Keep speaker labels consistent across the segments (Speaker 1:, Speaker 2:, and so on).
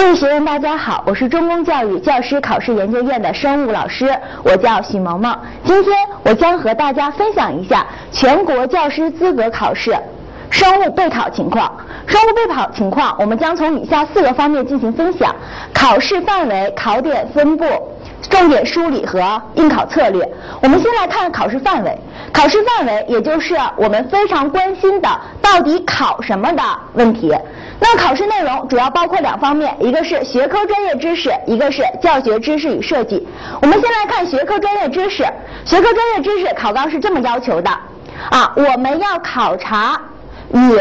Speaker 1: 各位学员，大家好，我是中公教育教师考试研究院的生物老师，我叫许萌萌。今天我将和大家分享一下全国教师资格考试生物备考情况。生物备考情况，我们将从以下四个方面进行分享：考试范围、考点分布、重点梳理和应考策略。我们先来看考试范围。考试范围，也就是我们非常关心的到底考什么的问题。那考试内容主要包括两方面，一个是学科专业知识，一个是教学知识与设计。我们先来看学科专业知识。学科专业知识考纲是这么要求的啊，我们要考察与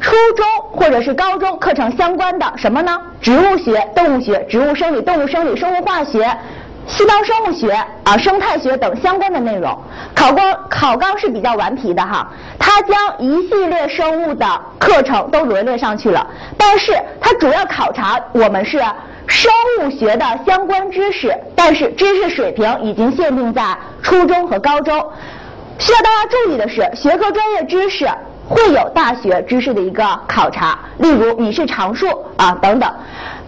Speaker 1: 初中或者是高中课程相关的什么呢？植物学、动物学、植物生理、动物生理、生物化学。细胞生物学啊、生态学等相关的内容，考纲考纲是比较顽皮的哈，它将一系列生物的课程都罗列上去了，但是它主要考察我们是生物学的相关知识，但是知识水平已经限定在初中和高中。需要大家注意的是，学科专业知识会有大学知识的一个考察，例如你是常数啊等等。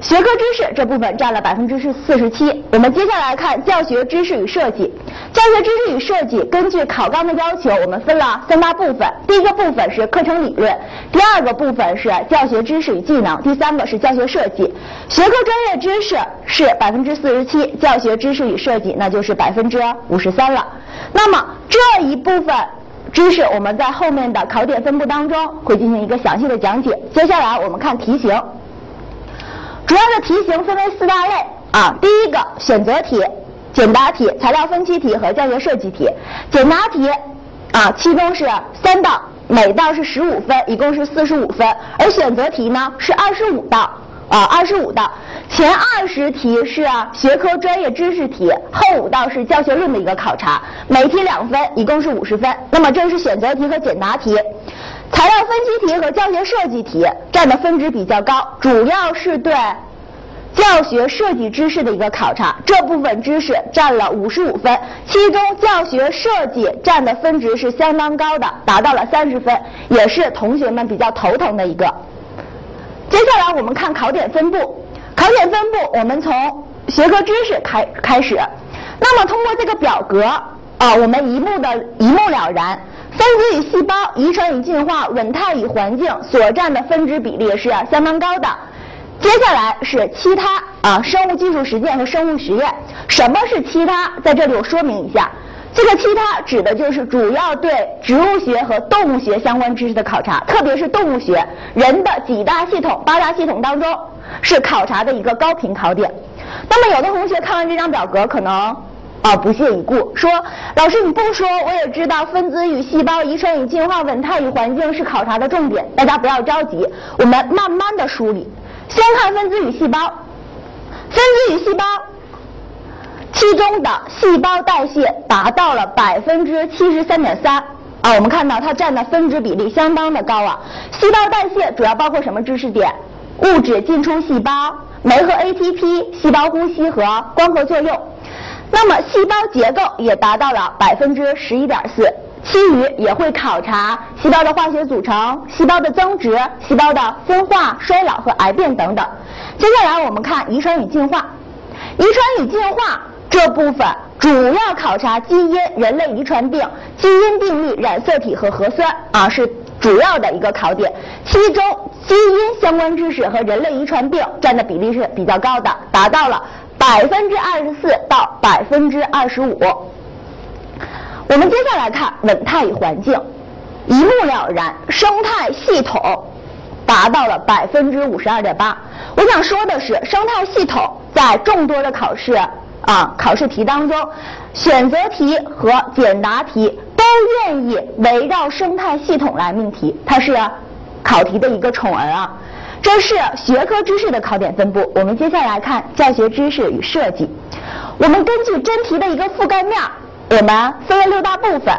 Speaker 1: 学科知识这部分占了百分之四十七。我们接下来看教学知识与设计。教学知识与设计根据考纲的要求，我们分了三大部分。第一个部分是课程理论，第二个部分是教学知识与技能，第三个是教学设计。学科专业知识是百分之四十七，教学知识与设计那就是百分之五十三了。那么这一部分知识，我们在后面的考点分布当中会进行一个详细的讲解。接下来我们看题型。主要的题型分为四大类啊，第一个选择题、简答题、材料分析题和教学设计题。简答题啊，其中是三道，每道是十五分，一共是四十五分。而选择题呢是二十五道啊，二十五道。前二十题是学科专业知识题，后五道是教学论的一个考察，每题两分，一共是五十分。那么这是选择题和简答题。材料分析题和教学设计题占的分值比较高，主要是对教学设计知识的一个考察，这部分知识占了五十五分，其中教学设计占的分值是相当高的，达到了三十分，也是同学们比较头疼的一个。接下来我们看考点分布，考点分布我们从学科知识开开始，那么通过这个表格啊，我们一目的一目了然。分子与细胞、遗传与进化、稳态与环境所占的分值比例是相当高的。接下来是其他啊，生物技术实践和生物实验。什么是其他？在这里我说明一下，这个其他指的就是主要对植物学和动物学相关知识的考察，特别是动物学，人的几大系统、八大系统当中是考察的一个高频考点。那么有的同学看完这张表格可能。啊，不屑一顾，说老师你不说我也知道，分子与细胞、遗传与进化、稳态与环境是考察的重点。大家不要着急，我们慢慢的梳理。先看分子与细胞，分子与细胞，其中的细胞代谢达到了百分之七十三点三啊，我们看到它占的分值比例相当的高啊。细胞代谢主要包括什么知识点？物质进出细胞、酶和 ATP、细胞呼吸和光合作用。那么细胞结构也达到了百分之十一点四，其余也会考察细胞的化学组成、细胞的增殖、细胞的分化、衰老和癌变等等。接下来我们看遗传与进化，遗传与进化这部分主要考察基因、人类遗传病、基因定律、染色体和核酸啊是主要的一个考点，其中基因相关知识和人类遗传病占的比例是比较高的，达到了。百分之二十四到百分之二十五。我们接下来看稳态与环境，一目了然，生态系统达到了百分之五十二点八。我想说的是，生态系统在众多的考试啊考试题当中，选择题和简答题都愿意围绕生态系统来命题，它是考题的一个宠儿啊。这是学科知识的考点分布。我们接下来看教学知识与设计。我们根据真题的一个覆盖面，我们分为六大部分：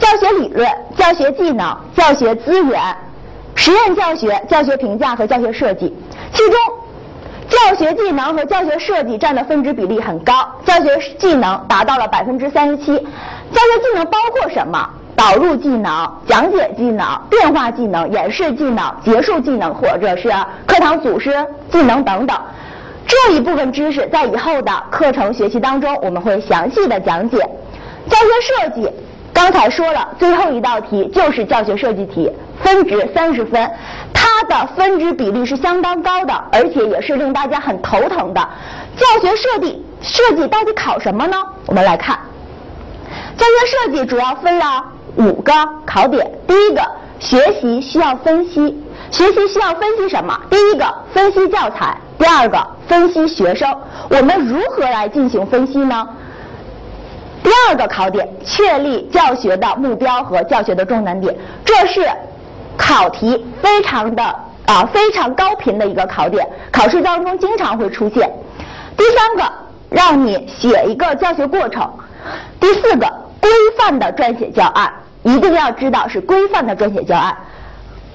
Speaker 1: 教学理论、教学技能、教学资源、实验教学、教学评价和教学设计。其中，教学技能和教学设计占的分值比例很高，教学技能达到了百分之三十七。教学技能包括什么？导入技能、讲解技能、变化技能、演示技能、结束技能，或者是课堂组织技能等等。这一部分知识在以后的课程学习当中我们会详细的讲解。教学设计，刚才说了，最后一道题就是教学设计题，分值三十分，它的分值比例是相当高的，而且也是令大家很头疼的。教学设计设计到底考什么呢？我们来看，教学设计主要分了五个考点。第一个，学习需要分析，学习需要分析什么？第一个，分析教材。第二个，分析学生，我们如何来进行分析呢？第二个考点，确立教学的目标和教学的重难点，这是考题非常的啊非常高频的一个考点，考试当中经常会出现。第三个，让你写一个教学过程。第四个，规范的撰写教案，一定要知道是规范的撰写教案。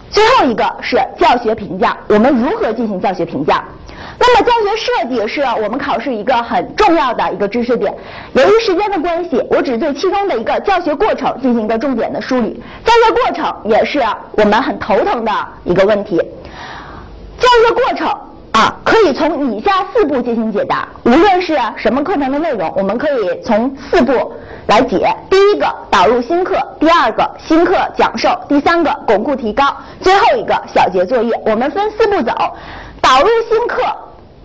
Speaker 1: 最后一个是教学评价，我们如何进行教学评价？那么教学设计是我们考试一个很重要的一个知识点。由于时间的关系，我只对其中的一个教学过程进行一个重点的梳理。教学过程也是我们很头疼的一个问题。教学过程啊，可以从以下四步进行解答。无论是什么课程的内容，我们可以从四步来解。第一个，导入新课；第二个，新课讲授；第三个，巩固提高；最后一个，小结作业。我们分四步走。导入新课。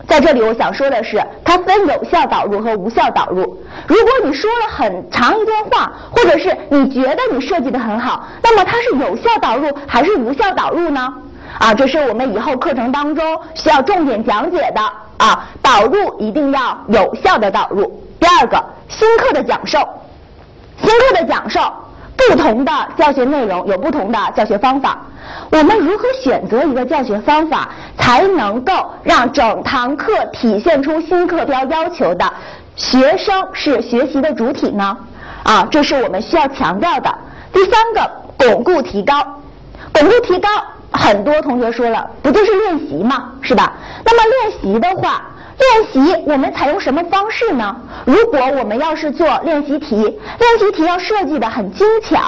Speaker 1: 在这里，我想说的是，它分有效导入和无效导入。如果你说了很长一段话，或者是你觉得你设计的很好，那么它是有效导入还是无效导入呢？啊，这是我们以后课程当中需要重点讲解的啊。导入一定要有效的导入。第二个，新课的讲授，新课的讲授，不同的教学内容有不同的教学方法。我们如何选择一个教学方法，才能够让整堂课体现出新课标要求的学生是学习的主体呢？啊，这是我们需要强调的。第三个，巩固提高，巩固提高，很多同学说了，不就是练习吗？是吧？那么练习的话。练习我们采用什么方式呢？如果我们要是做练习题，练习题要设计的很精巧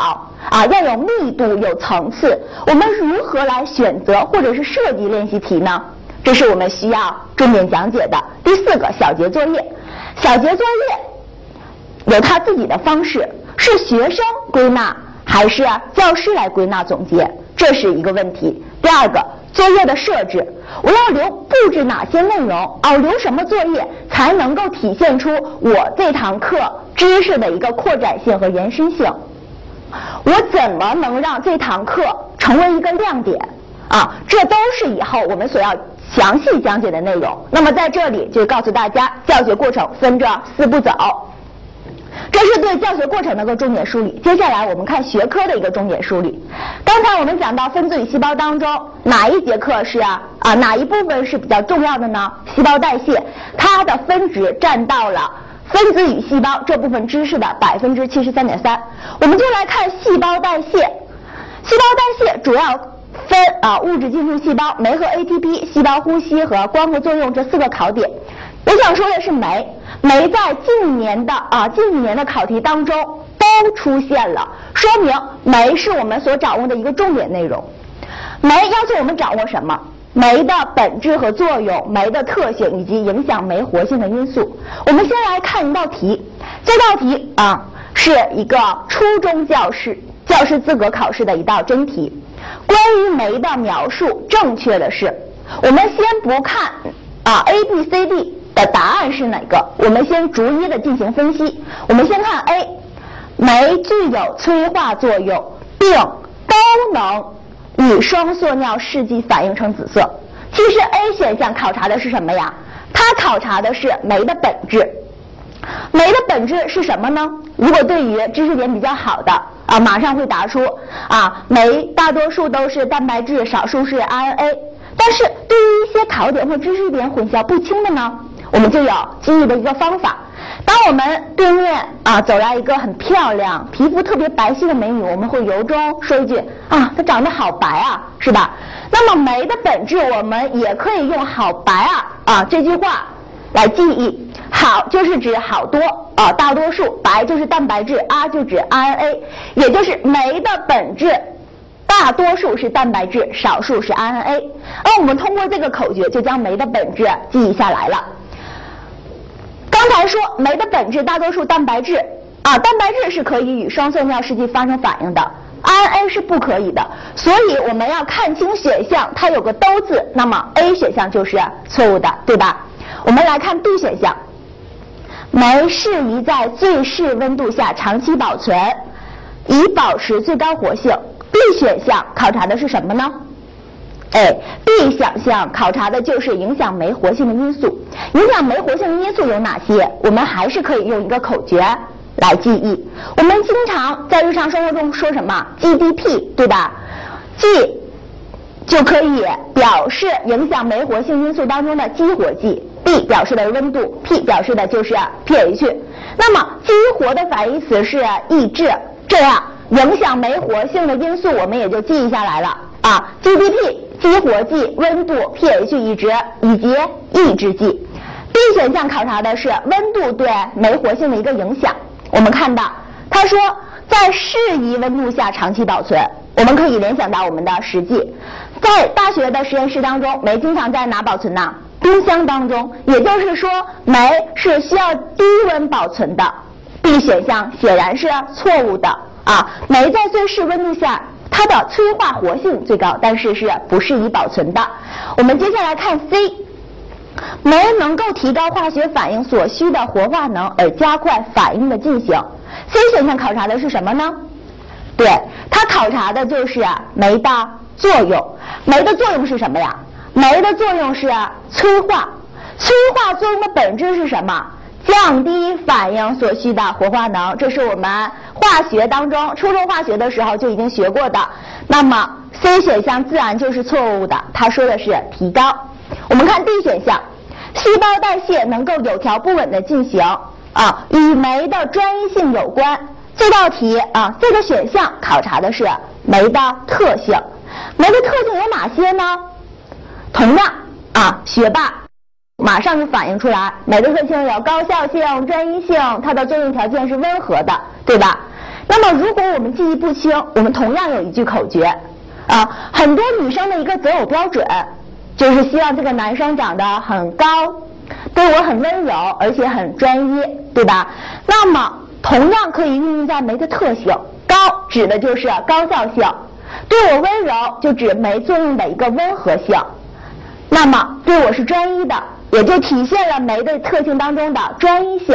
Speaker 1: 啊，要有密度、有层次。我们如何来选择或者是设计练习题呢？这是我们需要重点讲解的。第四个小节作业，小节作业有他自己的方式，是学生归纳还是教师来归纳总结？这是一个问题。第二个。作业的设置，我要留布置哪些内容？哦，留什么作业才能够体现出我这堂课知识的一个扩展性和延伸性？我怎么能让这堂课成为一个亮点？啊，这都是以后我们所要详细讲解的内容。那么在这里就告诉大家，教学过程分着四步走。这是对教学过程的一个重点梳理。接下来我们看学科的一个重点梳理。刚才我们讲到分子与细胞当中哪一节课是啊啊哪一部分是比较重要的呢？细胞代谢，它的分值占到了分子与细胞这部分知识的百分之七十三点三。我们就来看细胞代谢。细胞代谢主要分啊物质进入细胞、酶和 ATP、细胞呼吸和光合作用这四个考点。我想说的是酶。酶在近年的啊近几年的考题当中都出现了，说明酶是我们所掌握的一个重点内容。酶要求我们掌握什么？酶的本质和作用、酶的特性以及影响酶活性的因素。我们先来看一道题，这道题啊是一个初中教师教师资格考试的一道真题。关于酶的描述，正确的是，我们先不看啊 A B C D。的答案是哪个？我们先逐一的进行分析。我们先看 A，酶具有催化作用，并都能与双缩尿试剂反应成紫色。其实 A 选项考察的是什么呀？它考察的是酶的本质。酶的本质是什么呢？如果对于知识点比较好的啊，马上会答出啊，酶大多数都是蛋白质，少数是 RNA。但是对于一些考点或知识点混淆不清的呢？我们就有记忆的一个方法。当我们对面啊走来一个很漂亮、皮肤特别白皙的美女，我们会由衷说一句啊，她长得好白啊，是吧？那么酶的本质，我们也可以用“好白啊”啊这句话来记忆。好就是指好多啊，大多数；白就是蛋白质，R 就指 RNA，也就是酶的本质。大多数是蛋白质，少数是 RNA。而我们通过这个口诀，就将酶的本质记忆下来了。刚才说酶的本质大多数蛋白质啊，蛋白质是可以与双色尿试剂发生反应的，RNA 是不可以的。所以我们要看清选项，它有个都字，那么 A 选项就是错误的，对吧？我们来看 B 选项，酶适宜在最适温度下长期保存，以保持最高活性。B 选项考察的是什么呢？哎，B 选项考察的就是影响酶活性的因素。影响酶活性的因素有哪些？我们还是可以用一个口诀来记忆。我们经常在日常生活中说什么 GDP，对吧？G 就可以表示影响酶活性因素当中的激活剂，B 表示的温度，P 表示的就是 pH。那么激活的反义词是抑制，这样影响酶活性的因素我们也就记忆下来了啊，GDP。激活剂、温度、pH 阈值以及抑制剂。B 选项考察的是温度对酶活性的一个影响。我们看到，他说在适宜温度下长期保存，我们可以联想到我们的实际，在大学的实验室当中，酶经常在哪保存呢？冰箱当中。也就是说，酶是需要低温保存的。B 选项显然是错误的啊！酶在最适温度下。它的催化活性最高，但是是不适宜保存的。我们接下来看 C，酶能够提高化学反应所需的活化能，而加快反应的进行。C 选项考察的是什么呢？对，它考察的就是酶的作用。酶的作用是什么呀？酶的作用是催化。催化作用的本质是什么？降低反应所需的活化能，这是我们化学当中初中化学的时候就已经学过的。那么 C 选项自然就是错误的，它说的是提高。我们看 D 选项，细胞代谢能够有条不紊的进行啊，与酶的专一性有关。这道题啊，这个选项考察的是酶的特性。酶的特性有哪些呢？同样啊，学霸。马上就反映出来，酶的特性有高效性、专一性，它的作用条件是温和的，对吧？那么如果我们记忆不清，我们同样有一句口诀啊，很多女生的一个择偶标准就是希望这个男生长得很高，对我很温柔，而且很专一，对吧？那么同样可以运用在酶的特性，高指的就是高效性，对我温柔就指酶作用的一个温和性，那么对我是专一的。也就体现了酶的特性当中的专一性。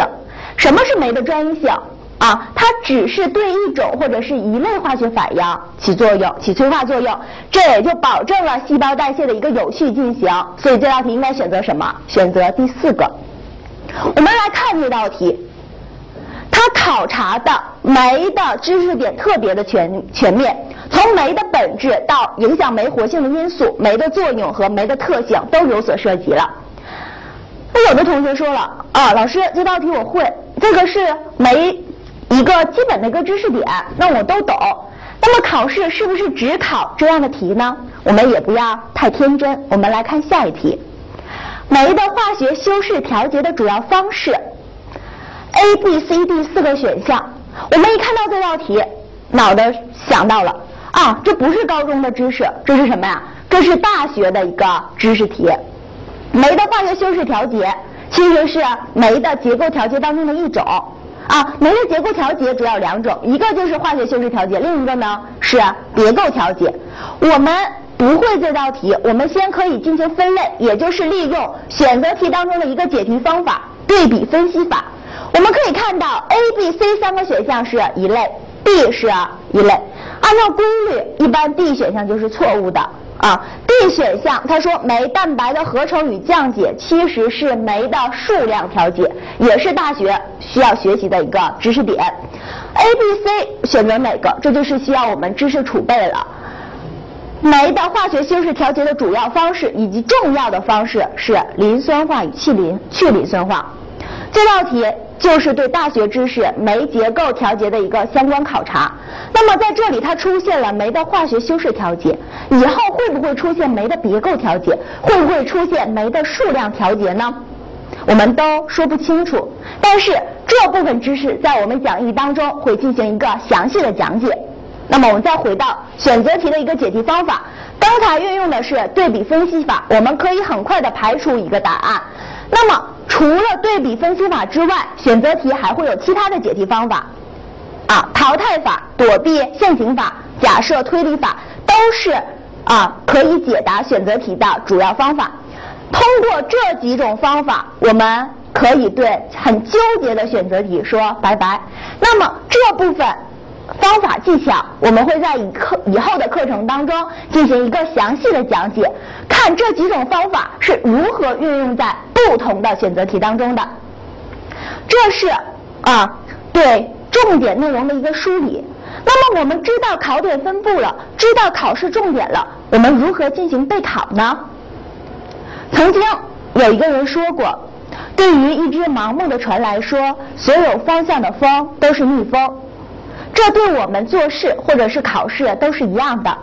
Speaker 1: 什么是酶的专一性啊？它只是对一种或者是一类化学反应起作用，起催化作用，这也就保证了细胞代谢的一个有序进行。所以这道题应该选择什么？选择第四个。我们来看这道题，它考察的酶的知识点特别的全全面，从酶的本质到影响酶活性的因素、酶的作用和酶的特性都有所涉及了。有的同学说了啊，老师这道题我会，这个是没一个基本的一个知识点，那我都懂。那么考试是不是只考这样的题呢？我们也不要太天真。我们来看下一题，酶的化学修饰调节的主要方式，A、B、C、D 四个选项。我们一看到这道题，脑袋想到了啊，这不是高中的知识，这是什么呀？这是大学的一个知识题。酶的化学修饰调节其实是酶的结构调节当中的一种啊。酶的结构调节主要两种，一个就是化学修饰调节，另一个呢是结构调节。我们不会这道题，我们先可以进行分类，也就是利用选择题当中的一个解题方法——对比分析法。我们可以看到 A、B、C 三个选项是一类，B 是一类。按照规律，一般 D 选项就是错误的。啊，D 选项，他说酶蛋白的合成与降解其实是酶的数量调节，也是大学需要学习的一个知识点。A、B、C 选择哪个？这就是需要我们知识储备了。酶的化学修饰调节的主要方式以及重要的方式是磷酸化与去磷去磷酸化。这道题。就是对大学知识酶结构调节的一个相关考察。那么在这里，它出现了酶的化学修饰调节，以后会不会出现酶的别构调节？会不会出现酶的数量调节呢？我们都说不清楚。但是这部分知识在我们讲义当中会进行一个详细的讲解。那么我们再回到选择题的一个解题方法，刚才运用的是对比分析法，我们可以很快的排除一个答案。那么除了对比分析法之外，选择题还会有其他的解题方法，啊，淘汰法、躲避、现行法、假设推理法都是啊可以解答选择题的主要方法。通过这几种方法，我们可以对很纠结的选择题说拜拜。那么这部分。方法技巧，我们会在以课以后的课程当中进行一个详细的讲解，看这几种方法是如何运用在不同的选择题当中的。这是啊对重点内容的一个梳理。那么我们知道考点分布了，知道考试重点了，我们如何进行备考呢？曾经有一个人说过，对于一只盲目的船来说，所有方向的风都是逆风。这对我们做事或者是考试都是一样的。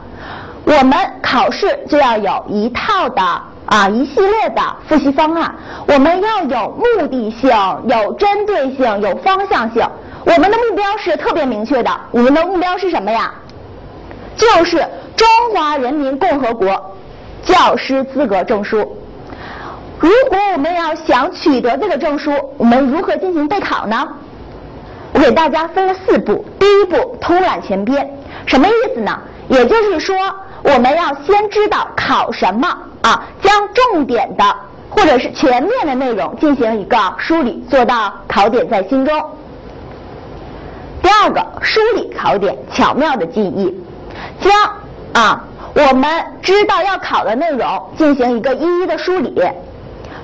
Speaker 1: 我们考试就要有一套的啊一系列的复习方案，我们要有目的性、有针对性、有方向性。我们的目标是特别明确的，我们的目标是什么呀？就是中华人民共和国教师资格证书。如果我们要想取得这个证书，我们如何进行备考呢？给大家分了四步，第一步通览全篇，什么意思呢？也就是说，我们要先知道考什么啊，将重点的或者是全面的内容进行一个梳理，做到考点在心中。第二个，梳理考点，巧妙的记忆，将啊我们知道要考的内容进行一个一一的梳理，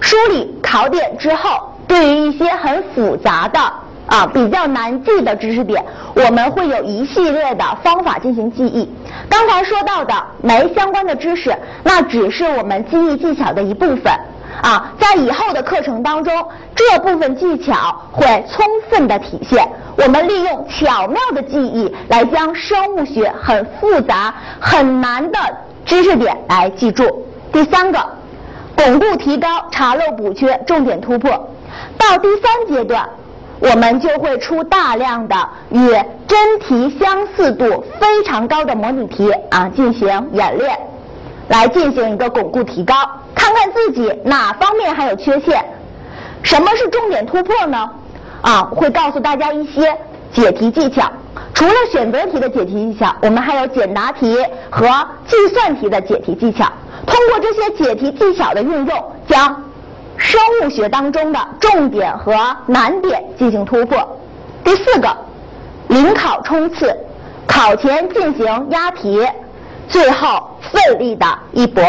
Speaker 1: 梳理考点之后，对于一些很复杂的。啊，比较难记的知识点，我们会有一系列的方法进行记忆。刚才说到的没相关的知识，那只是我们记忆技巧的一部分。啊，在以后的课程当中，这部分技巧会充分的体现。我们利用巧妙的记忆来将生物学很复杂、很难的知识点来记住。第三个，巩固提高，查漏补缺，重点突破。到第三阶段。我们就会出大量的与真题相似度非常高的模拟题啊，进行演练，来进行一个巩固提高，看看自己哪方面还有缺陷。什么是重点突破呢？啊，会告诉大家一些解题技巧。除了选择题的解题技巧，我们还有简答题和计算题的解题技巧。通过这些解题技巧的运用，将生物学当中的重点和难点进行突破。第四个，临考冲刺，考前进行押题，最后奋力的一搏。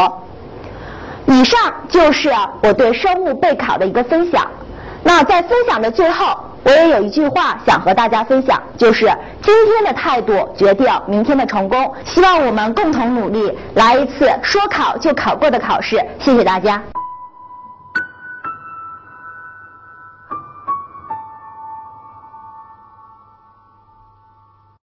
Speaker 1: 以上就是我对生物备考的一个分享。那在分享的最后，我也有一句话想和大家分享，就是今天的态度决定明天的成功。希望我们共同努力，来一次说考就考过的考试。谢谢大家。